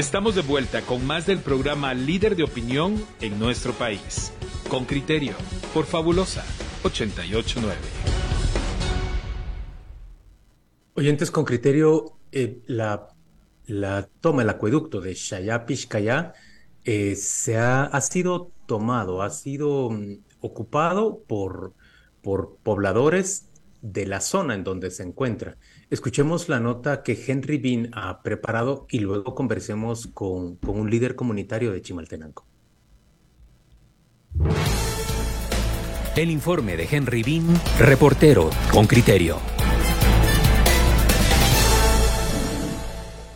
Estamos de vuelta con más del programa Líder de Opinión en nuestro país. Con criterio, por Fabulosa 889. Oyentes con criterio, eh, la, la toma, el acueducto de Shayapishkaya eh, se ha, ha, sido tomado, ha sido mm, ocupado por, por pobladores de la zona en donde se encuentra. Escuchemos la nota que Henry Bean ha preparado y luego conversemos con, con un líder comunitario de Chimaltenango. El informe de Henry Bean, reportero con criterio.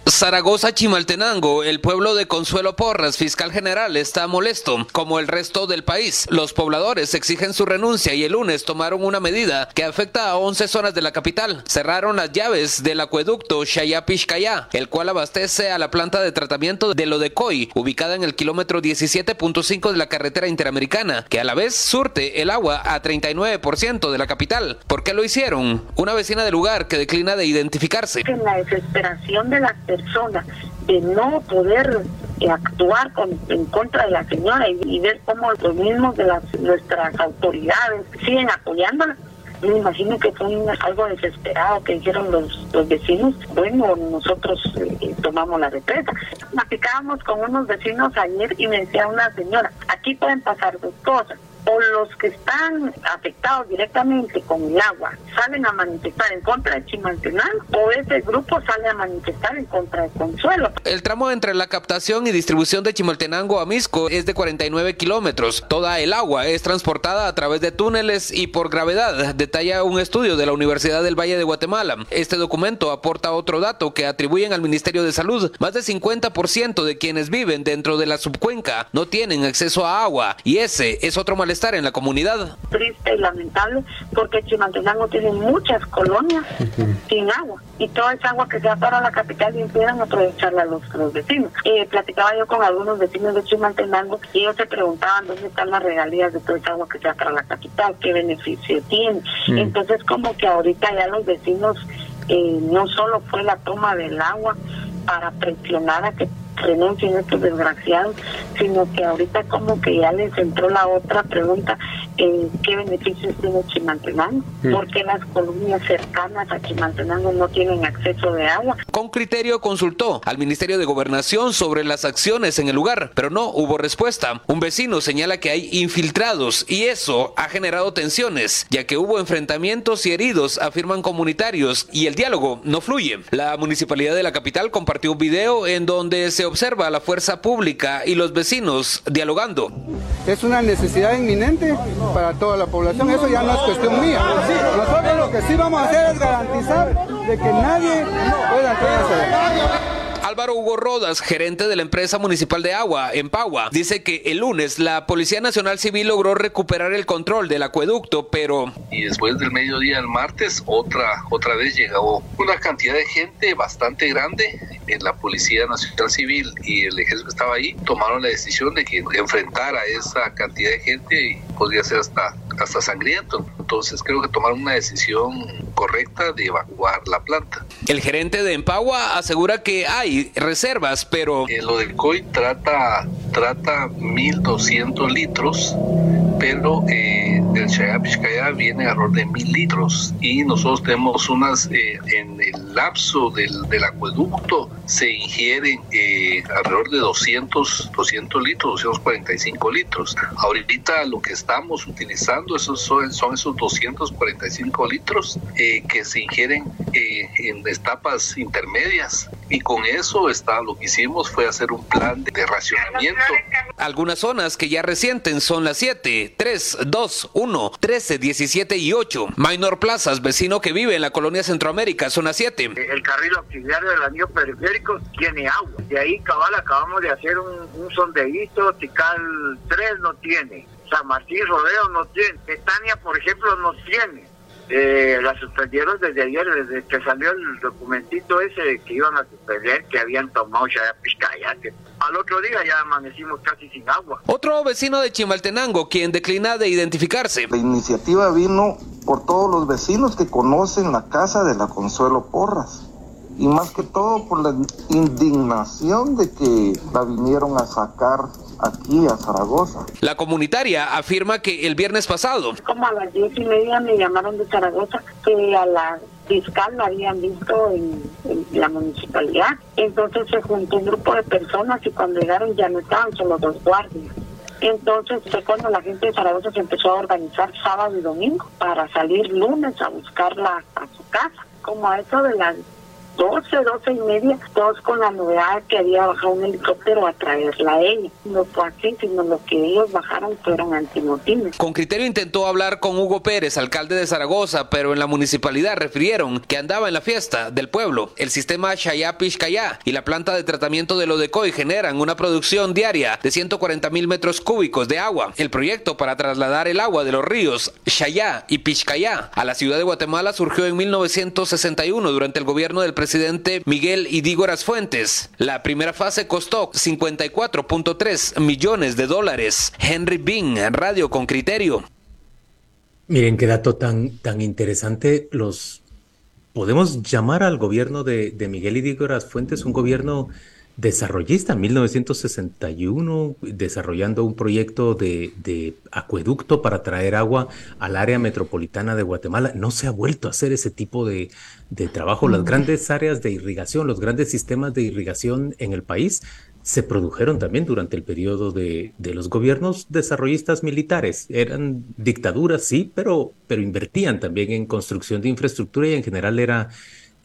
Zaragoza Chimaltenango, el pueblo de Consuelo Porras, fiscal general, está molesto, como el resto del país. Los pobladores exigen su renuncia y el lunes tomaron una medida que afecta a 11 zonas de la capital. Cerraron las llaves del acueducto Shayapishkaya, el cual abastece a la planta de tratamiento de Lodecoy, ubicada en el kilómetro 17.5 de la carretera interamericana, que a la vez surte el agua a 39% de la capital. ¿Por qué lo hicieron? Una vecina del lugar que declina de identificarse. En la desesperación de las personas de no poder eh, actuar en contra de la señora y, ver cómo los mismos de las nuestras autoridades siguen apoyándola. Me imagino que fue algo desesperado que dijeron los, los vecinos. Bueno, nosotros eh, tomamos la represa. Platicábamos con unos vecinos ayer y me decía una señora, aquí pueden pasar dos cosas los que están afectados directamente con el agua salen a manifestar en contra de Chimaltenango o ese grupo sale a manifestar en contra de Consuelo. El tramo entre la captación y distribución de Chimaltenango a Misco es de 49 kilómetros. Toda el agua es transportada a través de túneles y por gravedad, detalla un estudio de la Universidad del Valle de Guatemala. Este documento aporta otro dato que atribuyen al Ministerio de Salud. Más del 50% de quienes viven dentro de la subcuenca no tienen acceso a agua y ese es otro malestar estar en la comunidad. Triste y lamentable porque Chimaltenango tiene muchas colonias sin agua y toda esa agua que se va para la capital y empiezan a aprovecharla los, los vecinos. Eh, platicaba yo con algunos vecinos de Chimaltenango y ellos se preguntaban dónde están las regalías de toda esa agua que se va para la capital, qué beneficio tiene. Mm. Entonces como que ahorita ya los vecinos eh, no solo fue la toma del agua para presionar a que renuncien estos desgraciados, sino que ahorita como que ya les entró la otra pregunta, eh, ¿qué beneficios tiene Chimaltenango? Mm. ¿Por qué las colonias cercanas a Chimaltenango no tienen acceso de agua? Con criterio consultó al Ministerio de Gobernación sobre las acciones en el lugar, pero no hubo respuesta. Un vecino señala que hay infiltrados y eso ha generado tensiones, ya que hubo enfrentamientos y heridos, afirman comunitarios, y el diálogo no fluye. La municipalidad de la capital compartió un video en donde se observa a la fuerza pública y los vecinos dialogando. Es una necesidad inminente para toda la población, eso ya no es cuestión mía. Nosotros lo que sí vamos a hacer es garantizar de que nadie pueda entrar Álvaro Hugo Rodas, gerente de la empresa municipal de agua en Pagua, dice que el lunes la Policía Nacional Civil logró recuperar el control del acueducto, pero... Y después del mediodía del martes, otra, otra vez llegó una cantidad de gente bastante grande. En la Policía Nacional Civil y el ejército que estaba ahí tomaron la decisión de que enfrentar a esa cantidad de gente y podría ser hasta, hasta sangriento. Entonces creo que tomaron una decisión correcta de evacuar la planta. El gerente de Empagua asegura que hay reservas, pero... Eh, lo del COI trata, trata 1.200 litros, pero eh, del Chayapishkaya viene alrededor de 1.000 litros y nosotros tenemos unas, eh, en el lapso del, del acueducto se ingieren eh, alrededor de 200, 200 litros, 245 litros. Ahorita lo que estamos utilizando esos son, son esos 245 litros que se ingieren en etapas intermedias y con eso está, lo que hicimos fue hacer un plan de racionamiento. Algunas zonas que ya resienten son las 7, 3, 2, 1, 13, 17 y 8. Minor Plazas, vecino que vive en la colonia Centroamérica, zona 7. El carril auxiliar del anillo periférico tiene agua. De ahí, cabal, acabamos de hacer un, un sondeíto, Tical 3 no tiene. San Martín Rodeo no tiene. Petania, por ejemplo, no tiene eh, la suspendieron desde ayer, desde que salió el documentito ese que iban a suspender, que habían tomado ya que al otro día ya amanecimos casi sin agua. Otro vecino de Chimaltenango, quien declina de identificarse. La iniciativa vino por todos los vecinos que conocen la casa de la Consuelo Porras. Y más que todo por la indignación de que la vinieron a sacar aquí a Zaragoza. La comunitaria afirma que el viernes pasado. Como a las diez y media me llamaron de Zaragoza que a la fiscal lo habían visto en, la municipalidad. Entonces se juntó un grupo de personas y cuando llegaron ya no estaban solo dos guardias. Entonces fue cuando la gente de Zaragoza se empezó a organizar sábado y domingo para salir lunes a buscarla a su casa. Como a eso de las 12, 12 y media, todos con la novedad que había bajado un helicóptero a traerla a ella. No fue así, sino lo que ellos bajaron fueron antimotines. Con criterio intentó hablar con Hugo Pérez, alcalde de Zaragoza, pero en la municipalidad refirieron que andaba en la fiesta del pueblo. El sistema Shayapishkaya y la planta de tratamiento de Lodecoy generan una producción diaria de 140 mil metros cúbicos de agua. El proyecto para trasladar el agua de los ríos Shaya y Pishkaya a la ciudad de Guatemala surgió en 1961 durante el gobierno del presidente presidente Miguel Idígoras Fuentes. La primera fase costó 54.3 millones de dólares. Henry Bing, Radio con Criterio. Miren qué dato tan, tan interesante. Los podemos llamar al gobierno de, de Miguel Idígoras Fuentes un gobierno desarrollista en 1961, desarrollando un proyecto de, acueducto para traer agua al área metropolitana de Guatemala. No se ha vuelto a hacer ese tipo de, trabajo. Las grandes áreas de irrigación, los grandes sistemas de irrigación en el país se produjeron también durante el periodo de, los gobiernos desarrollistas militares. Eran dictaduras, sí, pero, pero invertían también en construcción de infraestructura y en general era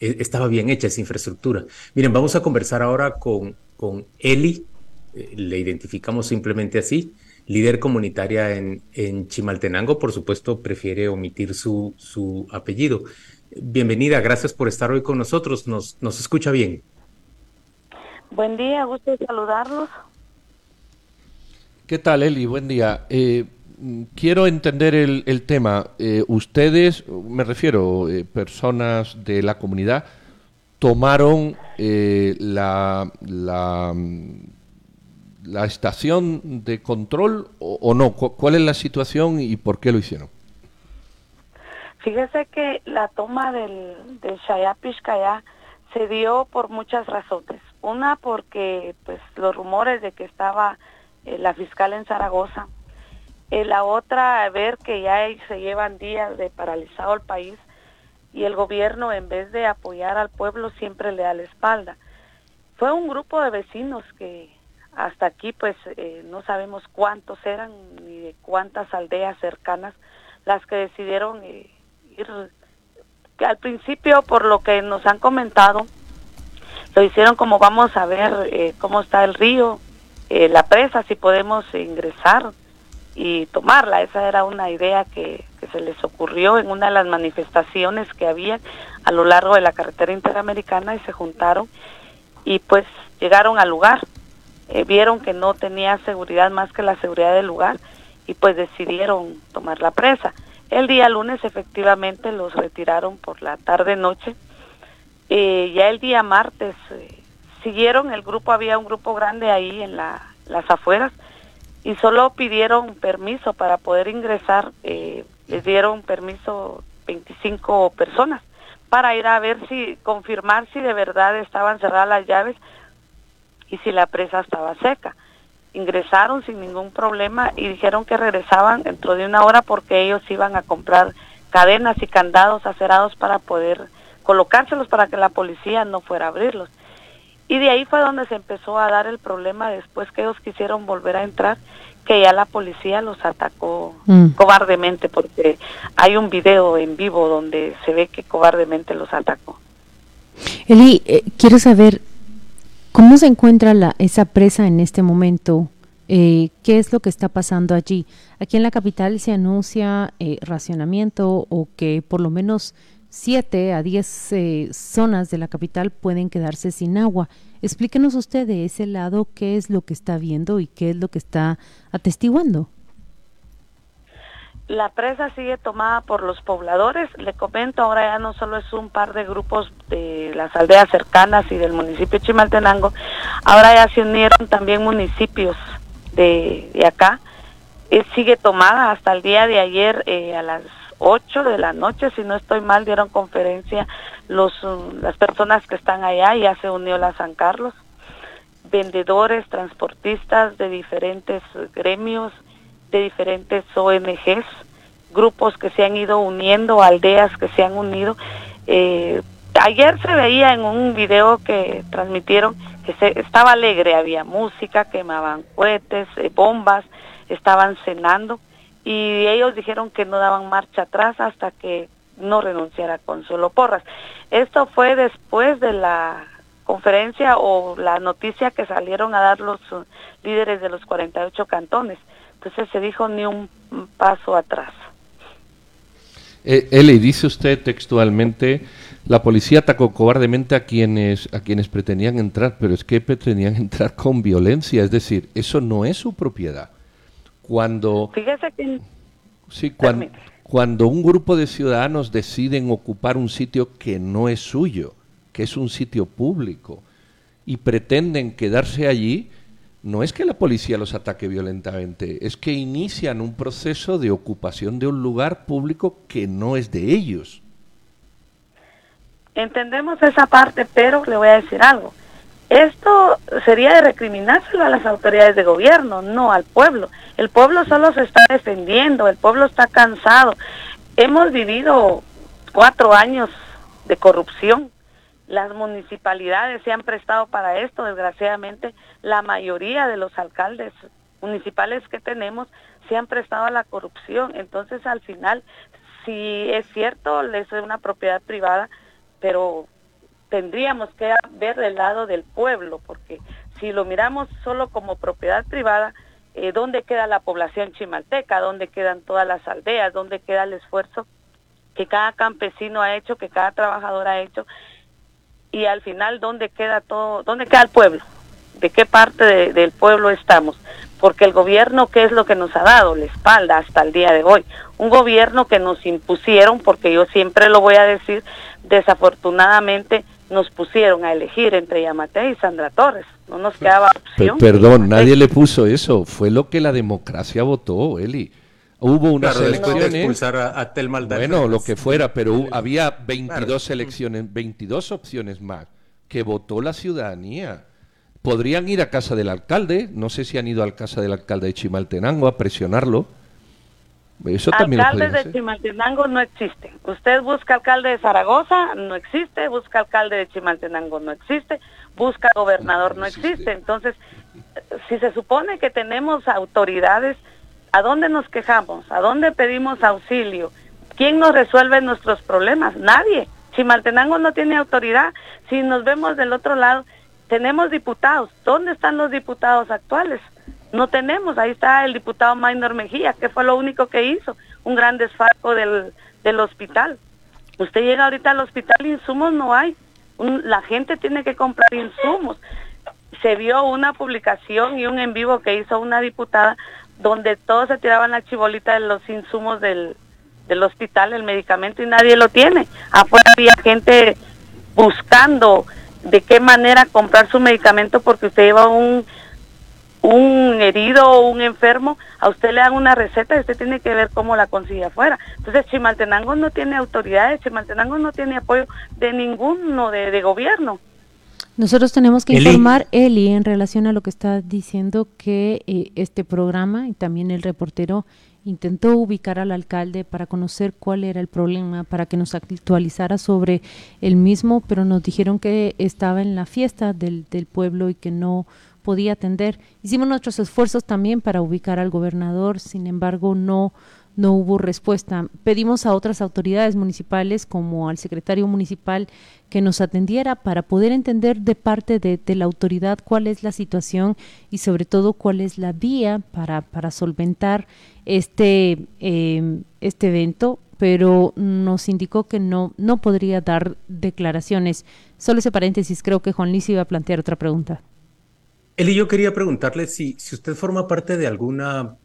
estaba bien hecha esa infraestructura. Miren, vamos a conversar ahora con, con Eli, eh, le identificamos simplemente así, líder comunitaria en, en Chimaltenango, por supuesto prefiere omitir su, su apellido. Bienvenida, gracias por estar hoy con nosotros, nos, nos escucha bien. Buen día, gusto saludarlos. ¿Qué tal, Eli? Buen día. Eh, quiero entender el, tema. Eh, ustedes, me refiero, eh, personas de la comunidad, tomaron eh, la, la, estación de control o, no. ¿Cuál es la situación y por qué lo hicieron? Fíjese que la toma del, del Shayapishkaya se dio por muchas razones. Una porque pues los rumores de que estaba la fiscal en Zaragoza eh, la otra, ver que ya se llevan días de paralizado el país y el gobierno en vez de apoyar al pueblo siempre le da la espalda. Fue un grupo de vecinos que hasta aquí pues eh, no sabemos cuántos eran ni de cuántas aldeas cercanas las que decidieron eh, ir al principio por lo que nos han comentado lo hicieron como vamos a ver cómo está el río la presa si podemos ingresar y tomarla. Esa era una idea que, se les ocurrió en una de las manifestaciones que había a lo largo de la carretera interamericana y se juntaron y pues llegaron al lugar. Eh, vieron que no tenía seguridad más que la seguridad del lugar y pues decidieron tomar la presa. El día lunes efectivamente los retiraron por la tarde-noche. Eh, ya el día martes eh, siguieron, el grupo, había un grupo grande ahí en la, las afueras, y solo pidieron permiso para poder ingresar, eh, les dieron permiso 25 personas para ir a ver si, confirmar si de verdad estaban cerradas las llaves y si la presa estaba seca. Ingresaron sin ningún problema y dijeron que regresaban dentro de una hora porque ellos iban a comprar cadenas y candados acerados para poder colocárselos para que la policía no fuera a abrirlos. Y de ahí fue donde se empezó a dar el problema después que ellos quisieron volver a entrar, que ya la policía los atacó mm. cobardemente, porque hay un video en vivo donde se ve que cobardemente los atacó. Eli, eh, quiero saber cómo se encuentra la, esa presa en este momento. Eh, ¿Qué es lo que está pasando allí? Aquí en la capital se anuncia eh, racionamiento o que por lo menos 7 a 10 eh, zonas de la capital pueden quedarse sin agua. Explíquenos usted de ese lado qué es lo que está viendo y qué es lo que está atestiguando. La presa sigue tomada por los pobladores. Le comento, ahora ya no solo es un par de grupos de las aldeas cercanas y del municipio de Chimaltenango, ahora ya se unieron también municipios de, acá. Eh, sigue tomada hasta el día de ayer eh, a las 8 de la noche, si no estoy mal, dieron conferencia los, mm, las personas que están allá, ya se unió la San Carlos, vendedores, transportistas de diferentes gremios, de diferentes ONGs, grupos que se han ido uniendo, aldeas que se han unido. Eh, ayer se veía en un video que transmitieron que se, estaba alegre, había música, quemaban cohetes, eh, bombas, estaban cenando y ellos dijeron que no daban marcha atrás hasta que no renunciara Consuelo Porras. Esto fue después de la conferencia o la noticia que salieron a dar los uh, líderes de los 48 cantones. Entonces se dijo ni un paso atrás. Eh, Eli, dice usted textualmente, la policía atacó cobardemente a quienes, a quienes pretendían entrar, pero es que pretendían entrar con violencia, es decir, eso no es su propiedad. Cuando, Fíjese que... sí, cuando, cuando un grupo de ciudadanos deciden ocupar un sitio que no es suyo, que es un sitio público, y pretenden quedarse allí, no es que la policía los ataque violentamente, es que inician un proceso de ocupación de un lugar público que no es de ellos. Entendemos esa parte, pero le voy a decir algo. Esto sería de recriminárselo a las autoridades de gobierno, no al pueblo. El pueblo solo se está defendiendo, el pueblo está cansado. Hemos vivido cuatro años de corrupción. Las municipalidades se han prestado para esto, desgraciadamente la mayoría de los alcaldes municipales que tenemos se han prestado a la corrupción. Entonces, al final, si es cierto, es una propiedad privada, pero tendríamos que ver del lado del pueblo, porque si lo miramos solo como propiedad privada, eh, ¿dónde queda la población chimalteca? ¿Dónde quedan todas las aldeas? ¿Dónde queda el esfuerzo que cada campesino ha hecho, que cada trabajador ha hecho? Y al final, ¿dónde queda todo? ¿Dónde queda el pueblo? ¿De qué parte del pueblo estamos? Porque el gobierno, ¿qué es lo que nos ha dado? La espalda hasta el día de hoy. Un gobierno que nos impusieron, porque yo siempre lo voy a decir, desafortunadamente nos pusieron a elegir entre Yamate y Sandra Torres. No nos quedaba opción. perdón, nadie le puso eso. Fue lo que la democracia votó, Eli. Hubo unas Claro, elecciones. después de expulsar a, a Telma Aldana. Bueno, lo que fuera, pero había 22 elecciones, 22 opciones más que votó la ciudadanía. Podrían ir a casa del alcalde, no sé si han ido a casa del alcalde de Chimaltenango a presionarlo. Eso también Alcaldes de. Chimaltenango no existen. Usted busca alcalde de Zaragoza, no existe. Busca alcalde de Chimaltenango, no existe. Busca gobernador, no existe. Entonces, si se supone que tenemos autoridades, ¿a dónde nos quejamos? ¿A dónde pedimos auxilio? ¿Quién nos resuelve nuestros problemas? Nadie. Chimaltenango no tiene autoridad. Si nos vemos del otro lado, tenemos diputados. ¿Dónde están los diputados actuales? No tenemos, ahí está el diputado Maynor Mejía, que fue lo único que hizo, un gran desfalco del, del hospital. Usted llega ahorita al hospital, insumos no hay, la gente tiene que comprar insumos. Se vio una publicación y un en vivo que hizo una diputada donde todos se tiraban la chibolita de los insumos del, del hospital, el medicamento, y nadie lo tiene. Afuera había gente buscando de qué manera comprar su medicamento porque usted lleva un un herido o un enfermo, a usted le dan una receta y usted tiene que ver cómo la consigue afuera. Entonces Chimaltenango no tiene autoridades, Chimaltenango no tiene apoyo de ninguno de, de gobierno. Nosotros tenemos que Eli. informar, Eli, en relación a lo que está diciendo, que eh, este programa y también el reportero intentó ubicar al alcalde para conocer cuál era el problema, para que nos actualizara sobre el mismo, pero nos dijeron que estaba en la fiesta del, del pueblo y que no podía atender. Hicimos nuestros esfuerzos también para ubicar al gobernador, sin embargo, no no hubo respuesta. Pedimos a otras autoridades municipales, como al secretario municipal, que nos atendiera para poder entender de parte de, la autoridad cuál es la situación y sobre todo cuál es la vía para, para solventar este, eh, este evento, pero nos indicó que no, no podría dar declaraciones. Solo ese paréntesis, creo que Juan Luis iba a plantear otra pregunta. Eli, yo quería preguntarle si, si usted forma parte de alguna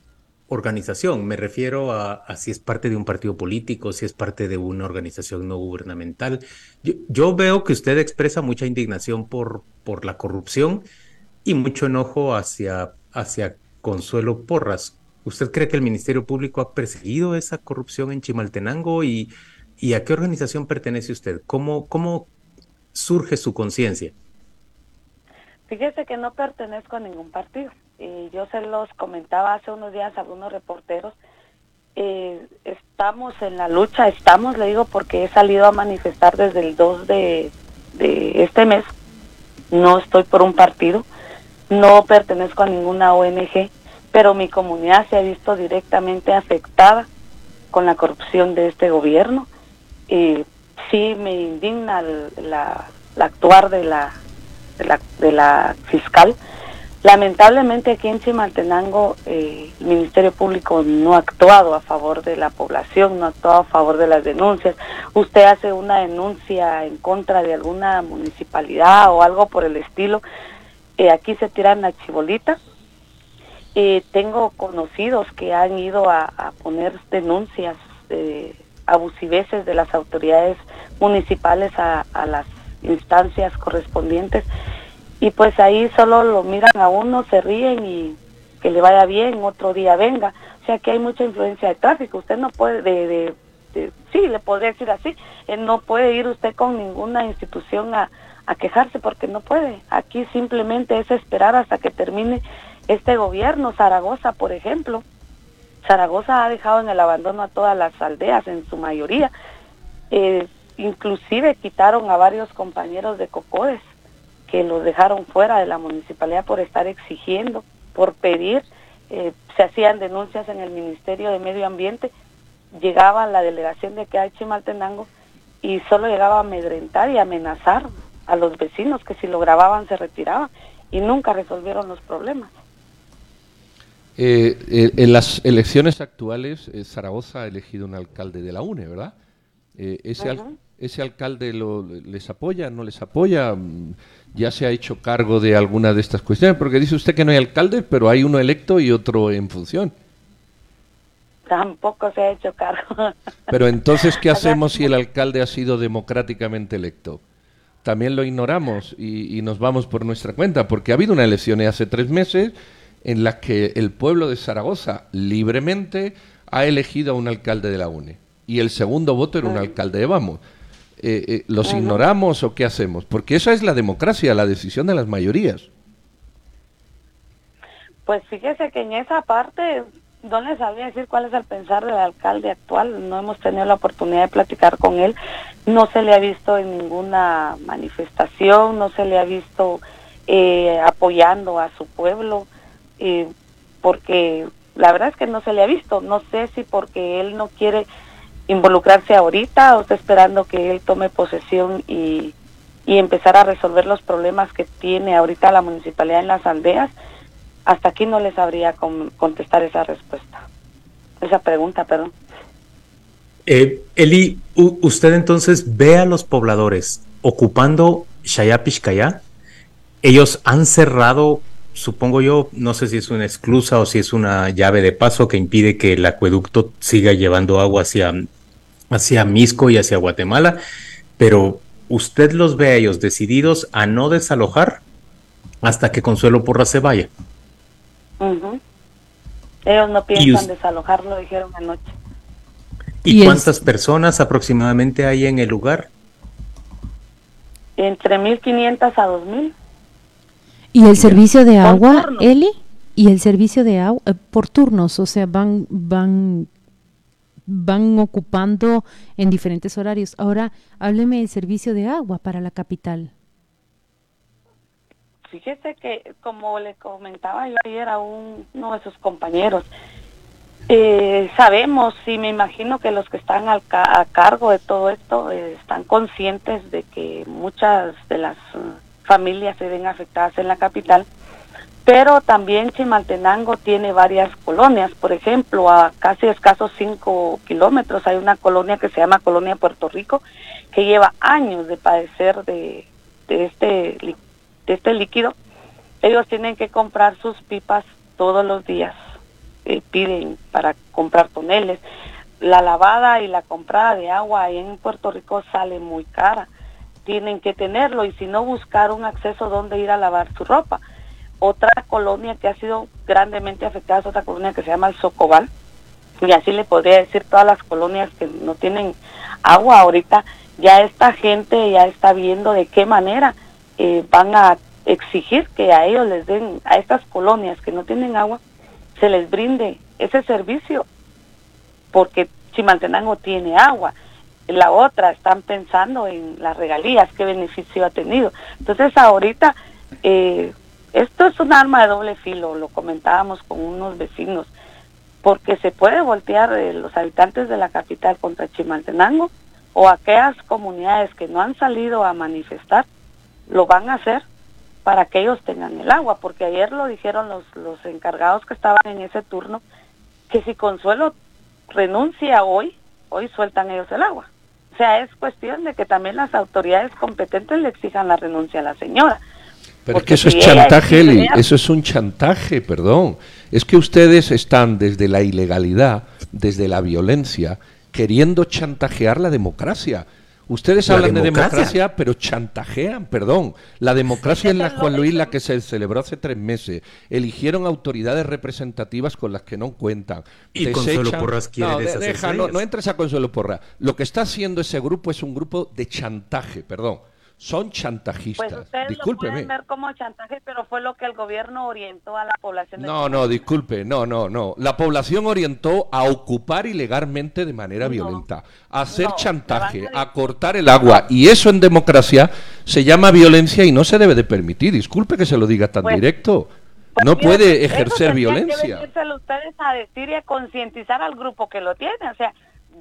organización. Me refiero a, si es parte de un partido político, si es parte de una organización no gubernamental. Yo, yo veo que usted expresa mucha indignación por, por la corrupción y mucho enojo hacia, hacia Consuelo Porras. ¿Usted cree que el Ministerio Público ha perseguido esa corrupción en Chimaltenango y, y a qué organización pertenece usted? ¿Cómo, cómo surge su conciencia? Fíjese que no pertenezco a ningún partido. Y yo se los comentaba hace unos días a algunos reporteros. Eh, estamos en la lucha, estamos, le digo, porque he salido a manifestar desde el 2 de, de este mes. No estoy por un partido, no pertenezco a ninguna ONG, pero mi comunidad se ha visto directamente afectada con la corrupción de este gobierno. Y sí me indigna la, la actuar de la de la, de la fiscal. Lamentablemente aquí en Chimaltenango eh, el Ministerio Público no ha actuado a favor de la población, no ha actuado a favor de las denuncias. Usted hace una denuncia en contra de alguna municipalidad o algo por el estilo, eh, aquí se tiran la chibolita. Eh, tengo conocidos que han ido a, a poner denuncias de abusiveces de las autoridades municipales a las instancias correspondientes y pues ahí solo lo miran a uno, se ríen y que le vaya bien, otro día venga. O sea que hay mucha influencia de tráfico. Usted no puede, de, de, sí, le podría decir así, no puede ir usted con ninguna institución a, a quejarse porque no puede. Aquí simplemente es esperar hasta que termine este gobierno. Zaragoza, por ejemplo. Zaragoza ha dejado en el abandono a todas las aldeas, en su mayoría. Eh, Inclusive quitaron a varios compañeros de Cocodes que los dejaron fuera de la municipalidad por estar exigiendo, por pedir. Eh, se hacían denuncias en el Ministerio de Medio Ambiente, llegaba la delegación de que hay Chimaltenango y solo llegaba a amedrentar y amenazar a los vecinos que si lo grababan se retiraban y nunca resolvieron los problemas. Eh, eh, en las elecciones actuales, Zaragoza ha elegido un alcalde de la UNE, ¿verdad? ese, ¿Ese alcalde lo, les apoya, no les apoya? Mm, ¿Ya se ha hecho cargo de alguna de estas cuestiones? Porque dice usted que no hay alcalde, pero hay uno electo y otro en función. Tampoco se ha hecho cargo. Pero entonces, ¿qué hacemos si el alcalde ha sido democráticamente electo? También lo ignoramos y, y nos vamos por nuestra cuenta, porque ha habido una elección hace tres meses en la que el pueblo de Zaragoza libremente ha elegido a un alcalde de la UNE y el segundo voto era un alcalde de Vamos. Eh, eh, ¿Los ignoramos o qué hacemos? Porque esa es la democracia, la decisión de las mayorías. Pues fíjese que en esa parte no les sabía decir cuál es el pensar del alcalde actual. No hemos tenido la oportunidad de platicar con él. No se le ha visto en ninguna manifestación, no se le ha visto eh, apoyando a su pueblo, porque la verdad es que no se le ha visto. No sé si porque él no quiere involucrarse ahorita o está esperando que él tome posesión y, y empezar a resolver los problemas que tiene ahorita la municipalidad en las aldeas, hasta aquí no les sabría contestar esa respuesta, esa pregunta, perdón. Eh, Eli, usted entonces ve a los pobladores ocupando Shayapishkaya. Ellos han cerrado, supongo yo, no sé si es una esclusa o si es una llave de paso que impide que el acueducto siga llevando agua hacia hacia Misco y hacia Guatemala, pero usted los ve a ellos decididos a no desalojar hasta que Consuelo Porra se vaya. Ellos no piensan desalojarlo, dijeron anoche. ¿Y, cuántas personas aproximadamente hay en el lugar? Entre 1.500 a 2.000. ¿Y el servicio de agua, Eli? ¿Y el servicio de agua eh, por turnos? O sea, van, van van ocupando en diferentes horarios. Ahora, hábleme del servicio de agua para la capital. Fíjese que, como le comentaba yo ayer a uno de sus compañeros, eh, sabemos y me imagino que los que están al a cargo de todo esto eh, están conscientes de que muchas de las uh, familias se ven afectadas en la capital pero también Chimaltenango tiene varias colonias. Por ejemplo, a casi escasos cinco kilómetros hay una colonia que se llama Colonia Puerto Rico, que lleva años de padecer de, este, este líquido. Ellos tienen que comprar sus pipas todos los días. Eh, piden para comprar toneles. La lavada y la comprada de agua ahí en Puerto Rico sale muy cara. Tienen que tenerlo y si no buscar un acceso donde ir a lavar su ropa otra colonia que ha sido grandemente afectada es otra colonia que se llama el Socobal, y así le podría decir todas las colonias que no tienen agua ahorita, ya esta gente ya está viendo de qué manera eh, van a exigir que a ellos les den, a estas colonias que no tienen agua, se les brinde ese servicio, porque Chimaltenango tiene agua. La otra, están pensando en las regalías, qué beneficio ha tenido. Entonces ahorita, eh, esto es un arma de doble filo, lo comentábamos con unos vecinos, porque se puede voltear eh, los habitantes de la capital contra Chimaltenango o aquellas comunidades que no han salido a manifestar, lo van a hacer para que ellos tengan el agua, porque ayer lo dijeron los, los encargados que estaban en ese turno, que si Consuelo renuncia hoy, hoy sueltan ellos el agua. O sea, es cuestión de que también las autoridades competentes le exijan la renuncia a la señora. Pero es que eso es chantaje, Eli, eso es un chantaje, perdón. Es que ustedes están desde la ilegalidad, desde la violencia, queriendo chantajear la democracia. Ustedes hablan de democracia, pero chantajean, perdón. La democracia en la Juan Luis, la que se celebró hace tres meses, eligieron autoridades representativas con las que no cuentan. Y Consuelo Porras quiere no, deja, no, no entres a Consuelo Porras. Lo que está haciendo ese grupo es un grupo de chantaje, perdón son chantajistas. Pues ustedes Discúlpeme. lo pueden ver como chantaje, pero fue lo que el gobierno orientó a la población. No, no, disculpe, no, no, no. La población orientó a ocupar ilegalmente de manera violenta, a hacer chantaje, a cortar el agua. Y eso en democracia se llama violencia y no se debe de permitir. Disculpe que se lo diga tan Pues, directo. pues no mira, puede ejercer violencia. Que ustedes a decir y a concientizar al grupo que lo tiene. O sea,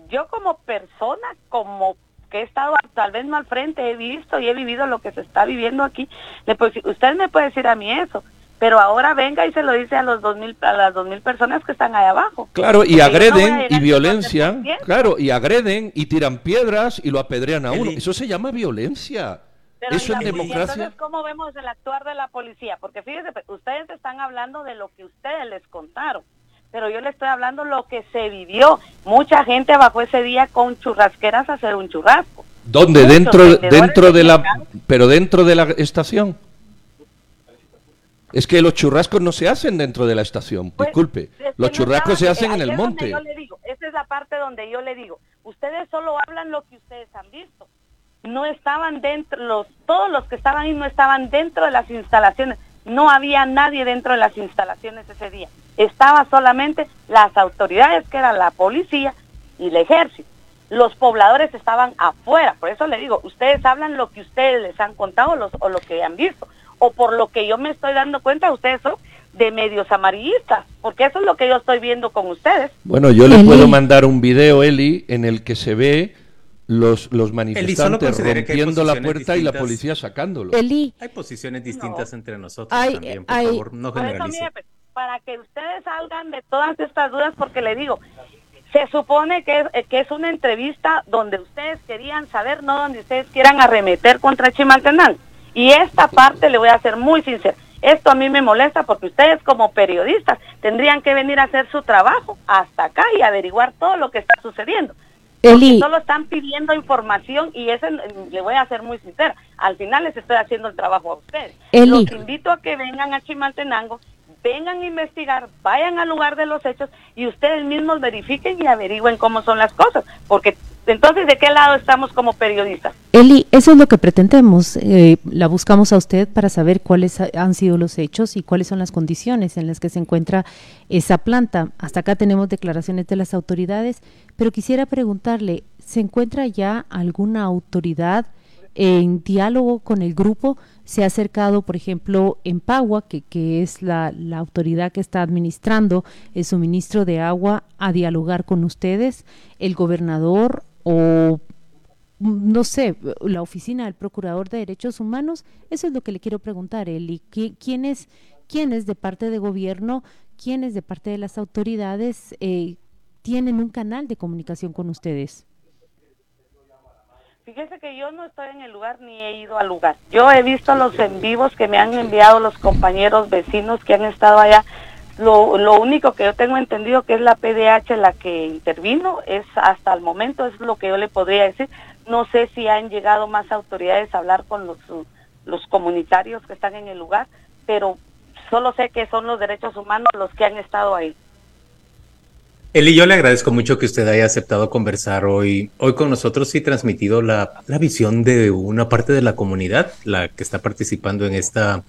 yo como persona, como que he estado tal vez no al frente, he visto y he vivido lo que se está viviendo aquí, le puedo decir, usted me puede decir a mí eso, pero ahora venga y se lo dice a los dos mil, a las dos mil personas que están ahí abajo. Claro, y no agreden y 50%. claro, y agreden y tiran piedras y lo apedrean a uno. Eso se llama violencia. Pero Eso ¿y en la- y democracia. Entonces, ¿cómo vemos el actuar de la policía? Porque fíjese, pues, ustedes están hablando de lo que ustedes les contaron, pero yo le estoy hablando lo que se vivió. Mucha gente bajó ese día con churrasqueras a hacer un churrasco. ¿Dónde? Muchos Dentro, dentro de la, pero dentro de la estación. Es que los churrascos no se hacen dentro de la estación. Pues, Disculpe, los no churrascos se hacen eh, en el monte. Yo le digo, esa es la parte donde yo le digo, ustedes solo hablan lo que ustedes han visto. No estaban dentro, los, todos los que estaban ahí no estaban dentro de las instalaciones. No había nadie dentro de las instalaciones ese día. Estaba solamente las autoridades, que era la policía y el ejército. Los pobladores estaban afuera. Por eso le digo, ustedes hablan lo que ustedes les han contado los, o lo que han visto. O por lo que yo me estoy dando cuenta, ustedes son de medios amarillistas. Porque eso es lo que yo estoy viendo con ustedes. Bueno, yo le Eli. puedo mandar un video, Eli, en el que se ve los, los manifestantes rompiendo la posiciones puerta y la distintas. policía sacándolo. Eli, Hay posiciones distintas entre nosotros Hay- también, por hay- favor, no generalice. mire, pues, para que ustedes salgan de todas estas dudas, porque le digo, se supone que es, que es una entrevista donde ustedes querían saber, no donde ustedes quieran arremeter contra Chimaltenango. Y esta parte le voy a ser muy sincera. Esto a mí me molesta porque ustedes como periodistas tendrían que venir a hacer su trabajo hasta acá y averiguar todo lo que está sucediendo. Eli, Solo están pidiendo información y ese mm, le voy a ser muy sincera. Al final les estoy haciendo el trabajo a ustedes. Eli. Los invito a que vengan a Chimaltenango, vengan a investigar, vayan al lugar de los hechos y ustedes mismos verifiquen y averigüen cómo son las cosas. Porque entonces, ¿de qué lado estamos como periodistas? Eli, eso es lo que pretendemos. eh, la buscamos a usted para saber cuáles ha- han sido los hechos y cuáles son las condiciones en las que se encuentra esa planta. Hasta acá tenemos declaraciones de las autoridades, pero quisiera preguntarle, ¿se encuentra ya alguna autoridad en diálogo con el grupo? ¿Se ha acercado, por ejemplo, en Pagua, que, que es la autoridad que está administrando el suministro de agua, a dialogar con ustedes? ¿El gobernador o no sé, la oficina del Procurador de Derechos Humanos, eso es lo que le quiero preguntar, Eli. ¿Qui- ¿Quién es, quién es de parte de gobierno, quién es de parte de las autoridades, eh, tienen un canal de comunicación con ustedes? Fíjese que yo no estoy en el lugar ni he ido al lugar. Yo he visto los en vivos que me han enviado los compañeros vecinos que han estado allá. Lo, lo único que yo tengo entendido que es la PDH la que intervino, es hasta el momento, es lo que yo le podría decir. No sé si han llegado más autoridades a hablar con los, los comunitarios que están en el lugar, pero solo sé que son los derechos humanos los que han estado ahí. Eli, yo le agradezco mucho que usted haya aceptado conversar hoy, hoy con nosotros y transmitido la, la visión de una parte de la comunidad, la que está participando en esta,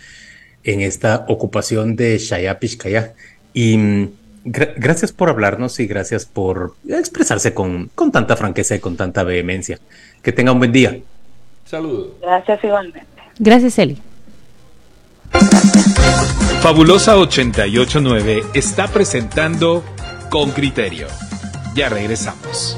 en esta ocupación de Shayapishkaya. Y mm, gracias por hablarnos y gracias por expresarse con, con tanta franqueza y con tanta vehemencia. Que tenga un buen día. Saludos. Gracias igualmente. Gracias, Eli. Fabulosa 889 está presentando con criterio. Ya regresamos.